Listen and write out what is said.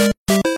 you